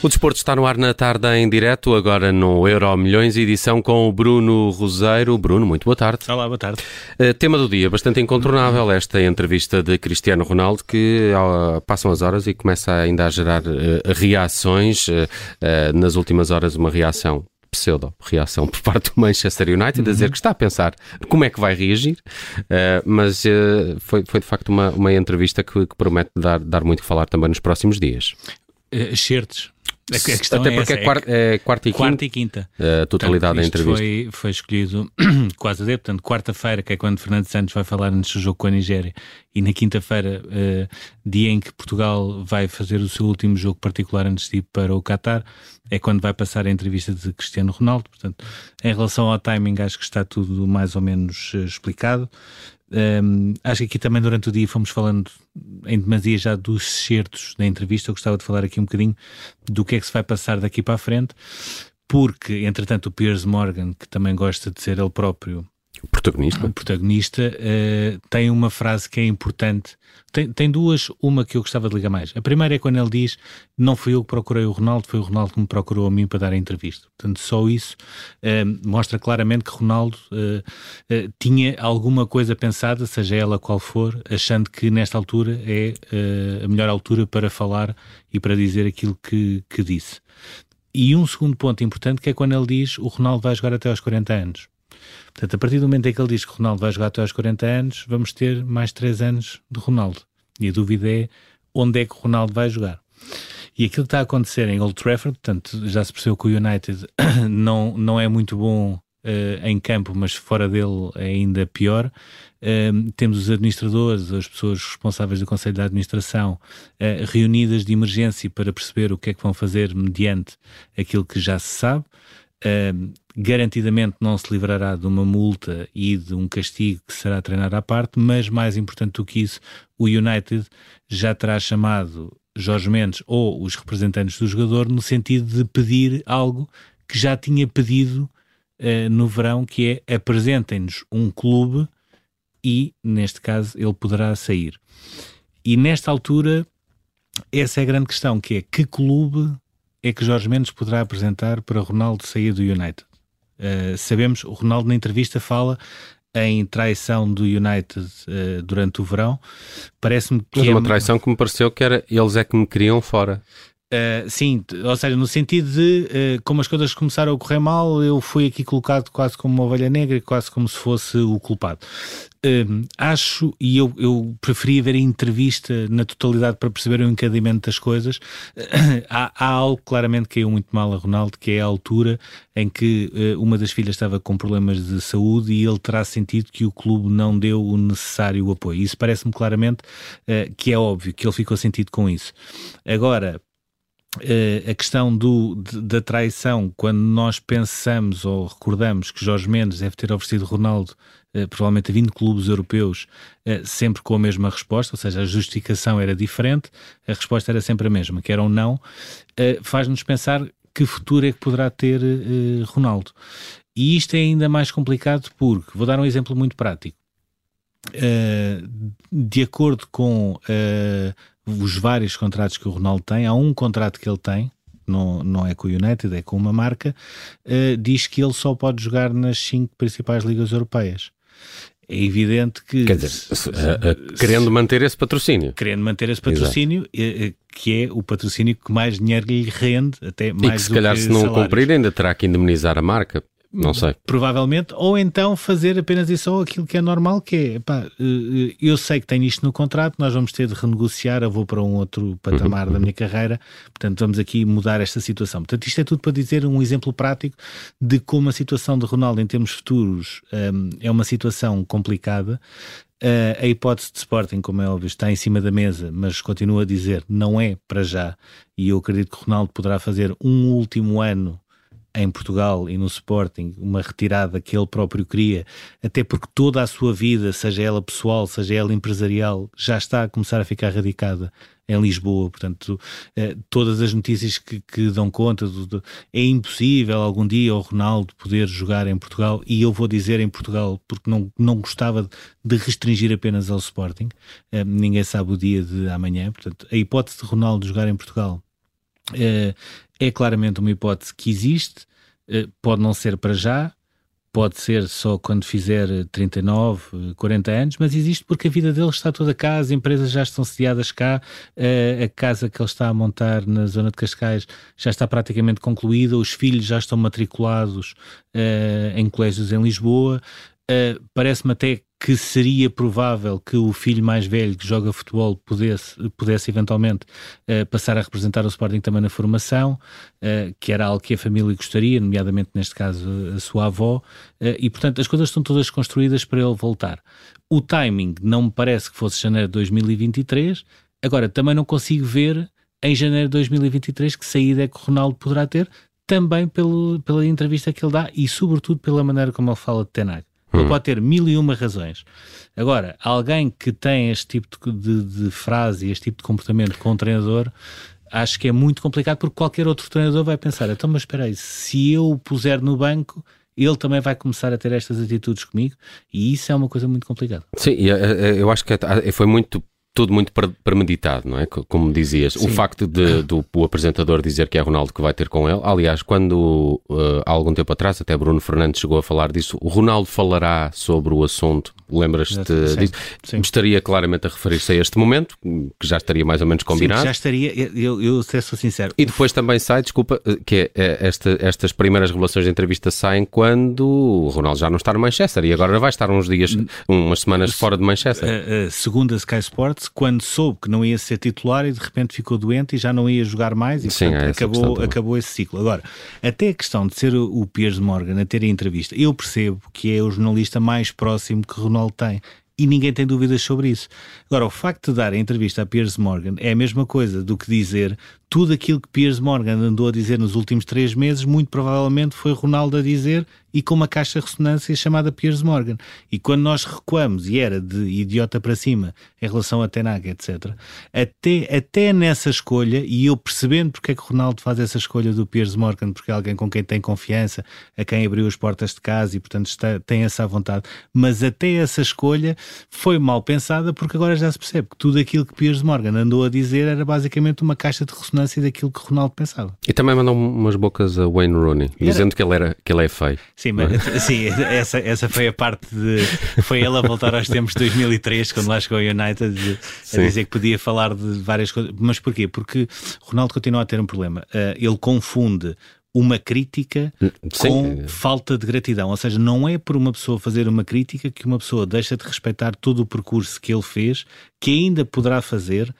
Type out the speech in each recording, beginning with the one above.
O desporto está no ar na tarde em direto, agora no Euro Milhões, edição com o Bruno Roseiro. Bruno, muito boa tarde. Olá, boa tarde. Uh, tema do dia, bastante incontornável, esta entrevista de Cristiano Ronaldo, que uh, passam as horas e começa ainda a gerar uh, reações. nas últimas horas, uma reação pseudo-reação por parte do Manchester United, uhum. a dizer que está a pensar como é que vai reagir, uh, mas uh, foi, foi de facto uma, uma entrevista que, que promete dar, dar muito que falar também nos próximos dias. Uh, a, questão Até porque é, essa, é, quarta, é quarta e quarta quinta. E quinta. A totalidade portanto, da entrevista. Foi, foi escolhido quase a dia, portanto, quarta-feira, que é quando Fernando Santos vai falar antes do jogo com a Nigéria, e na quinta-feira, uh, dia em que Portugal vai fazer o seu último jogo particular antes de ir para o Qatar, é quando vai passar a entrevista de Cristiano Ronaldo. Portanto, em relação ao timing, acho que está tudo mais ou menos uh, explicado. Um, acho que aqui também durante o dia fomos falando em demasia já dos certos da entrevista. Eu gostava de falar aqui um bocadinho do que é que se vai passar daqui para a frente, porque entretanto o Piers Morgan, que também gosta de ser ele próprio o protagonista, o protagonista uh, tem uma frase que é importante. Tem, tem duas, uma que eu gostava de ligar mais. A primeira é quando ele diz: Não fui eu que procurei o Ronaldo, foi o Ronaldo que me procurou a mim para dar a entrevista. Portanto, só isso uh, mostra claramente que Ronaldo uh, tinha alguma coisa pensada, seja ela qual for, achando que nesta altura é a melhor altura para falar e para dizer aquilo que, que disse. E um segundo ponto importante que é quando ele diz: O Ronaldo vai jogar até aos 40 anos. Portanto, a partir do momento em que ele diz que Ronaldo vai jogar até aos 40 anos, vamos ter mais 3 anos de Ronaldo. E a dúvida é onde é que Ronaldo vai jogar. E aquilo que está a acontecer em Old Trafford, portanto, já se percebeu que o United não, não é muito bom uh, em campo, mas fora dele é ainda pior. Uh, temos os administradores, as pessoas responsáveis do Conselho de Administração uh, reunidas de emergência para perceber o que é que vão fazer mediante aquilo que já se sabe garantidamente não se livrará de uma multa e de um castigo que será treinado à parte, mas mais importante do que isso, o United já terá chamado Jorge Mendes ou os representantes do jogador no sentido de pedir algo que já tinha pedido uh, no verão, que é apresentem-nos um clube e, neste caso, ele poderá sair. E nesta altura, essa é a grande questão, que é que clube é que Jorge Mendes poderá apresentar para Ronaldo sair do United? Uh, sabemos, o Ronaldo na entrevista fala em traição do United uh, durante o verão. Parece-me que. Mas é uma traição que me pareceu que era eles é que me queriam fora. Uh, sim, ou seja, no sentido de uh, como as coisas começaram a correr mal, eu fui aqui colocado quase como uma ovelha negra, quase como se fosse o culpado. Uh, acho, e eu, eu preferia ver a entrevista na totalidade para perceber o encadeamento das coisas. há, há, algo claramente que caiu muito mal a Ronaldo, que é a altura em que uma das filhas estava com problemas de saúde e ele terá sentido que o clube não deu o necessário apoio. Isso parece-me claramente que é óbvio que ele ficou sentido com isso. Agora, a questão do, da traição, quando nós pensamos ou recordamos que Jorge Mendes deve ter oferecido Ronaldo uh, provavelmente a 20 clubes europeus, uh, sempre com a mesma resposta, ou seja, a justificação era diferente, a resposta era sempre a mesma, que era um não, faz-nos pensar que futuro é que poderá ter Ronaldo. E isto é ainda mais complicado porque, vou dar um exemplo muito prático. De acordo com os vários contratos que o Ronaldo tem, há um contrato que ele tem, não, não é com o United, é com uma marca, uh, diz que ele só pode jogar nas cinco principais ligas europeias. É evidente que. Quer dizer, se, uh, uh, querendo manter esse patrocínio. Querendo manter esse patrocínio, que é o patrocínio que mais dinheiro lhe rende, até mais e que se calhar, se não salários. cumprir, ainda terá que indemnizar a marca. Não sei. Provavelmente, ou então fazer apenas isso ou aquilo que é normal, que é, pá, eh, eh, eu sei que tenho isto no contrato, nós vamos ter de renegociar, eu vou para um outro patamar uhum. da minha carreira, portanto vamos aqui mudar esta situação. Portanto, isto é tudo para dizer um exemplo prático de como a situação de Ronaldo em termos futuros um, ehm, é uma situação complicada. Uh, a hipótese de Sporting, como é óbvio, está em cima da mesa, mas continuo a dizer, não é para já. E eu acredito que Ronaldo poderá fazer um último ano em Portugal e no Sporting uma retirada que ele próprio queria, até porque toda a sua vida, seja ela pessoal, seja ela empresarial, já está a começar a ficar radicada em Lisboa, portanto, eh, todas as notícias que, que dão conta do, do, é impossível algum dia o Ronaldo poder jogar em Portugal, e eu vou dizer em Portugal porque não, não gostava de restringir apenas ao Sporting, eh, ninguém sabe o dia de amanhã, portanto, a hipótese de Ronaldo jogar em Portugal é claramente uma hipótese que existe, uh, pode não ser para já, pode ser só quando fizer 39, 40 anos, mas existe porque a vida dele está toda cá, as empresas já estão sediadas cá, a casa que ele está a montar na zona de Cascais já está praticamente concluída, os filhos já estão matriculados em colégios em Lisboa. Parece-me até que seria provável que o filho mais velho que joga futebol pudesse, pudesse eventualmente uh, passar a representar o Sporting também na formação, uh, que era algo que a família gostaria, nomeadamente neste caso a sua avó, uh, e portanto as coisas estão todas construídas para ele voltar. O timing não me parece que fosse janeiro de 2023, agora também não consigo ver em janeiro de 2023 que saída é que o Ronaldo poderá ter, também pelo, pela entrevista que ele dá e sobretudo pela maneira como ele fala de Tenag. Ele hum. pode ter mil e uma razões. Agora, alguém que tem este tipo de, de frase, este tipo de comportamento com o treinador, acho que é muito complicado porque qualquer outro treinador vai pensar: então, mas espera aí, se eu o puser no banco, ele também vai começar a ter estas atitudes comigo e isso é uma coisa muito complicada. Sim, eh, eh, eu acho que é, foi muito tudo muito premeditado, não é? Como dizias, Sim. o facto de, do o apresentador dizer que é Ronaldo que vai ter com ele. Aliás, quando uh, há algum tempo atrás, até Bruno Fernandes chegou a falar disso, o Ronaldo falará sobre o assunto. Lembras-te disso? Sim. Estaria claramente a referir-se a este momento, que já estaria mais ou menos combinado. Sim, já estaria, eu, eu sou sincero. E depois também sai, desculpa, que é, é, esta, estas primeiras revelações de entrevista saem quando o Ronaldo já não está no Manchester e agora vai estar uns dias, umas semanas fora de Manchester. Segundo a Sky Sports, quando soube que não ia ser titular e de repente ficou doente e já não ia jogar mais e Sim, portanto, é acabou, acabou esse ciclo. Agora, até a questão de ser o Piers Morgan a ter a entrevista, eu percebo que é o jornalista mais próximo que Ronaldo tem e ninguém tem dúvidas sobre isso. Agora, o facto de dar a entrevista a Piers Morgan é a mesma coisa do que dizer tudo aquilo que Piers Morgan andou a dizer nos últimos três meses, muito provavelmente foi Ronaldo a dizer e com uma caixa de ressonância chamada Piers Morgan. E quando nós recuamos, e era de idiota para cima em relação a Tenag, etc., até, até nessa escolha, e eu percebendo porque é que Ronaldo faz essa escolha do Piers Morgan, porque é alguém com quem tem confiança, a quem abriu as portas de casa e, portanto, está, tem essa vontade, mas até essa escolha foi mal pensada, porque agora já se percebe que tudo aquilo que Piers Morgan andou a dizer era basicamente uma caixa de ressonância daquilo que Ronaldo pensava. E também mandou umas bocas a Wayne Rooney, era... dizendo que ele, era, que ele é feio. Sim, mas, é? sim essa, essa foi a parte de. Foi ele a voltar aos tempos de 2003, quando lá chegou ao United, a dizer que podia falar de várias coisas. Mas porquê? Porque Ronaldo continua a ter um problema. Uh, ele confunde uma crítica Sim. com falta de gratidão. Ou seja, não é por uma pessoa fazer uma crítica que uma pessoa deixa de respeitar todo o percurso que ele fez, que ainda poderá fazer,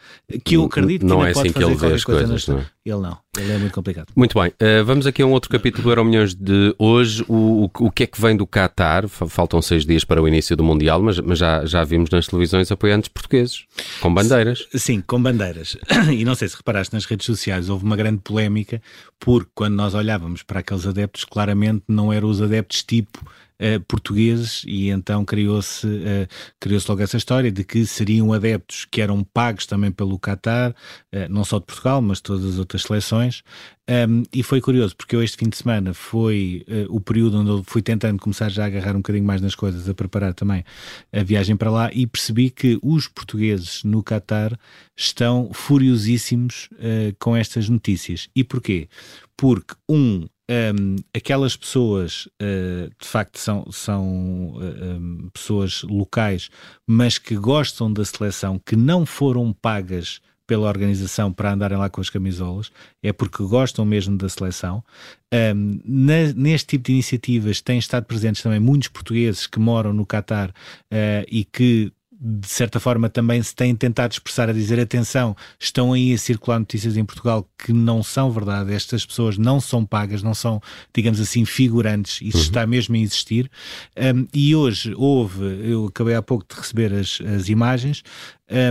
que eu acredito que não ainda é pode assim fazer que ele vê as coisas. Não é? Ele não, ele é muito complicado. Muito bem, uh, vamos aqui a um outro capítulo do Euro Milhões de hoje. O, o, o, que é que vem do Qatar? Faltam seis dias para o início do Mundial, mas, mas já, já vimos nas televisões apoiantes portugueses, com bandeiras. Sim, com bandeiras. E não sei se reparaste nas redes sociais, houve uma grande polémica, porque quando nós olhávamos para aqueles adeptos, claramente não eram os adeptos tipo uh, portugueses e então criou-se uh, criou logo essa história de que seriam adeptos que eram pagos também pelo Qatar, uh, não só de Portugal, mas todas as outras seleções. Um, e foi curioso, porque eu este fim de semana foi o período onde eu fui tentando começar já a agarrar um bocadinho mais nas coisas, a preparar também a viagem para lá e percebi que os portugueses no Qatar estão furiosíssimos com estas notícias. E porquê? Porque, um, um, aquelas pessoas uh, de facto são, são uh, um, pessoas locais, mas que gostam da seleção, que não foram pagas pela organização para andarem lá com as camisolas, é porque gostam mesmo da seleção. Um, na, neste tipo de iniciativas têm estado presentes também muitos portugueses que moram no Catar uh, e que de certa forma também se têm tentado expressar a dizer atenção, estão aí a circular notícias em Portugal que não são verdade, estas pessoas não são pagas, não são, digamos assim, figurantes, isso uhum. está mesmo a existir. Um, e hoje houve, eu acabei há pouco de receber as, as imagens,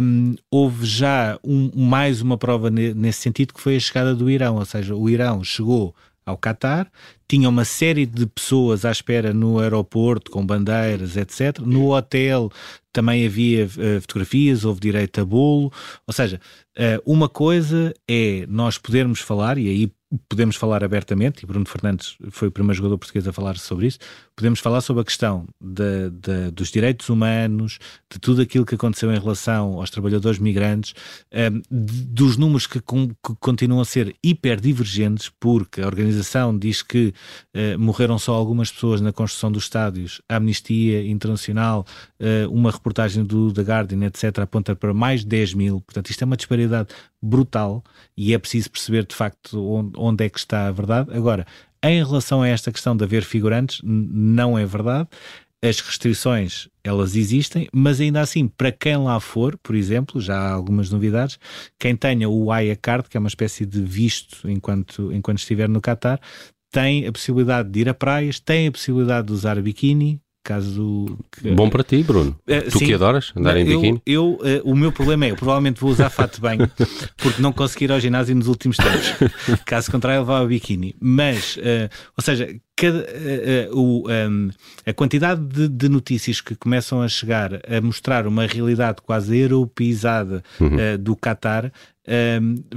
um, houve já um, mais uma prova nesse sentido que foi a chegada do Irão, ou seja, o Irão chegou ao Qatar, tinha uma série de pessoas à espera no aeroporto, com bandeiras, etc. No hotel também havia uh, fotografias, houve direito a bolo, ou seja, uh, uma coisa é nós podermos falar, e aí podemos falar abertamente, e Bruno Fernandes foi o primeiro jogador português a falar sobre isso, podemos falar sobre a questão de, de, dos direitos humanos, de tudo aquilo que aconteceu em relação aos trabalhadores migrantes, um, ehm, dos números que, com, que, continuam a ser hiperdivergentes, porque a organização diz que uh, morreram só algumas pessoas na construção dos estádios, a Amnistia Internacional, uh, uma do The Guardian, etc., aponta para mais de 10 mil, portanto isto é uma disparidade brutal e é preciso perceber de facto onde, onde é que está a verdade. Agora, em relação a esta questão de haver figurantes, não é verdade. As restrições, elas existem, mas ainda assim, para quem lá for, por exemplo, já há algumas novidades, quem tenha o AIA Card, que é uma espécie de visto enquanto, enquanto estiver no Qatar, tem a possibilidade de ir a praias, tem a possibilidade de usar biquíni, caso. Que... Bom para ti, Bruno. Uh, tu sim. que adoras andar em biquíni? Eu, eu uh, o meu problema é, eu provavelmente vou usar fato de banho, porque não consegui ir ao ginásio nos últimos tempos. Caso contrário, levava biquíni. Mas, uh, ou seja, cada, o, um, a quantidade de, de, notícias que começam a chegar a mostrar uma realidade quase europeizada uhum. do Qatar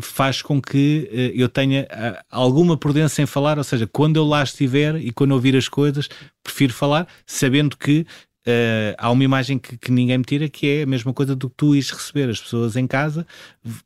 faz com que uh, eu tenha uh, alguma prudência em falar, ou seja, quando eu lá estiver e quando ouvir as coisas, prefiro falar, sabendo que Uh, há uma imagem que, que, ninguém me tira que é a mesma coisa do que tu ires receber as pessoas em casa,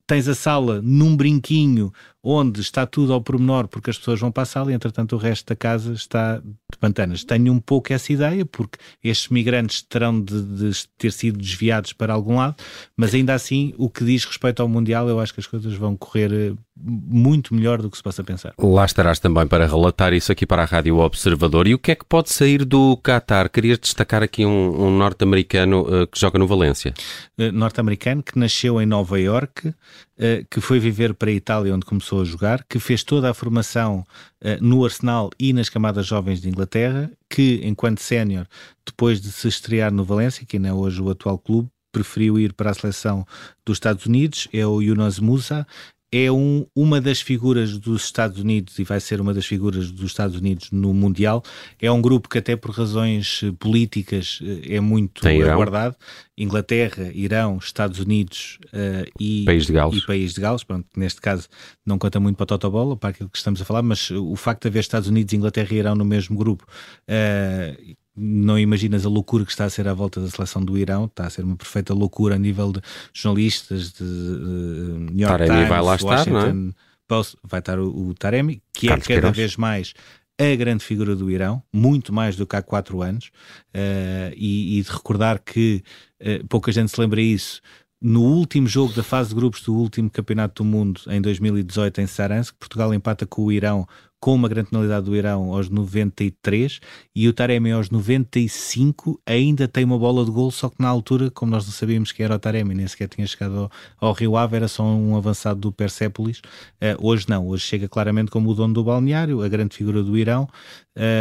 tens a sala num brinquinho onde está tudo ao pormenor porque as pessoas vão para a sala e entretanto o resto da casa está de pantanas. Tenho um pouco essa ideia porque estes migrantes terão de, de ter sido desviados para algum lado, mas ainda assim o que diz respeito ao Mundial eu acho que as coisas vão correr eh, muito melhor do que se possa pensar. Lá estarás também para relatar isso aqui para a Rádio Observador. E o que é que pode sair do Qatar? Querias destacar aqui um, um norte-americano uh, que joga no Valência. Uh, norte-americano que nasceu em Nova York, uh, que foi viver para a Itália onde começou a jogar, que fez toda a formação no Arsenal e nas camadas jovens de Inglaterra, que enquanto sénior, depois de se estrear no Valência, que ainda é hoje o atual clube, preferiu ir para a seleção dos Estados Unidos, é o Yunus Musa, é um, uma das figuras dos Estados Unidos e vai ser uma das figuras dos Estados Unidos no Mundial. É um grupo que, até por razões eh, políticas, eh, é muito Tem aguardado. Irão. Inglaterra, Irão, Estados Unidos uh, e, País de Gales. e País de Gales. Pronto, neste caso, não conta muito para a Totobola, para aquilo que estamos a falar, mas o facto de haver Estados Unidos, Inglaterra e Irão no mesmo grupo. Uh, não imaginas a loucura que está a ser à volta da seleção do Irão, está a ser uma perfeita loucura a nível de jornalistas, de, uh, New York Taremi Times, vai lá estar, não é? Post, vai estar o, o Taremi, que é Carlos é cada Queiroz. vez mais a grande figura do Irão, muito mais do que há quatro anos, uh, e, e, de recordar que uh, pouca gente se lembra isso, no último jogo da fase de grupos do último Campeonato do Mundo, em 2018, em Saransk, Portugal empata com o Irão com uma grande penalidade do Irão aos 93 e o Taremi aos 95 ainda tem uma bola de gol, só que na altura, como nós não sabíamos que era o Taremi, nem sequer tinha chegado ao, ao Rio Ave, era só um avançado do Persépolis. Uh, hoje não, hoje chega claramente como o dono do balneário, a grande figura do Irão,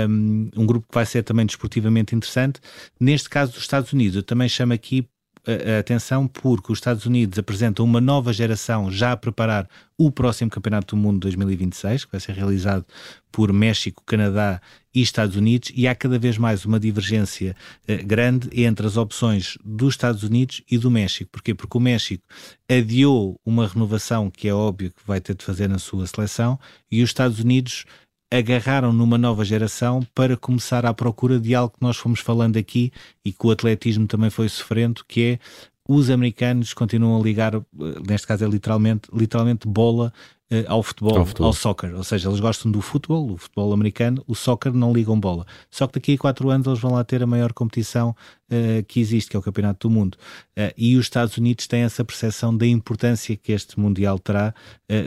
um, um grupo que vai ser também desportivamente interessante. Neste caso dos Estados Unidos, eu também chamo aqui a atenção porque os Estados Unidos apresentam uma nova geração já a preparar o próximo Campeonato do Mundo 2026, que vai ser realizado por México, Canadá e Estados Unidos, e há cada vez mais uma divergência uh, grande entre as opções dos Estados Unidos e do México. Porquê? Porque o México adiou uma renovação que é óbvio que vai ter de fazer na sua seleção e os Estados Unidos agarraram numa nova geração para começar à procura de algo que nós fomos falando aqui e que o atletismo também foi sofrendo, que é os americanos continuam a ligar, eh, neste caso é literalmente, literalmente bola uh, ao, futebol, ao futebol, ao soccer. Ou seja, eles gostam do futebol, o futebol americano, o soccer não ligam bola. Só que daqui a quatro anos eles vão lá ter a maior competição uh, que existe, que é o Campeonato do Mundo. Uh, e os Estados Unidos têm essa percepção da importância que este Mundial terá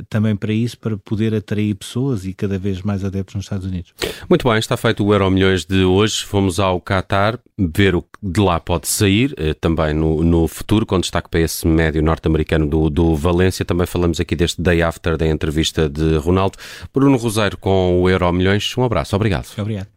também para isso, para poder atrair pessoas e cada vez mais adeptos nos Estados Unidos. Muito bem, está feito o Euro Milhões de hoje. Fomos ao Qatar ver o que de lá pode sair, também no, no futuro, com destaque para esse médio norte-americano do, do Valência. Também falamos aqui deste Day After, da entrevista de Ronaldo. Bruno Roseiro com o Euro Milhões. Um abraço, obrigado. Obrigado.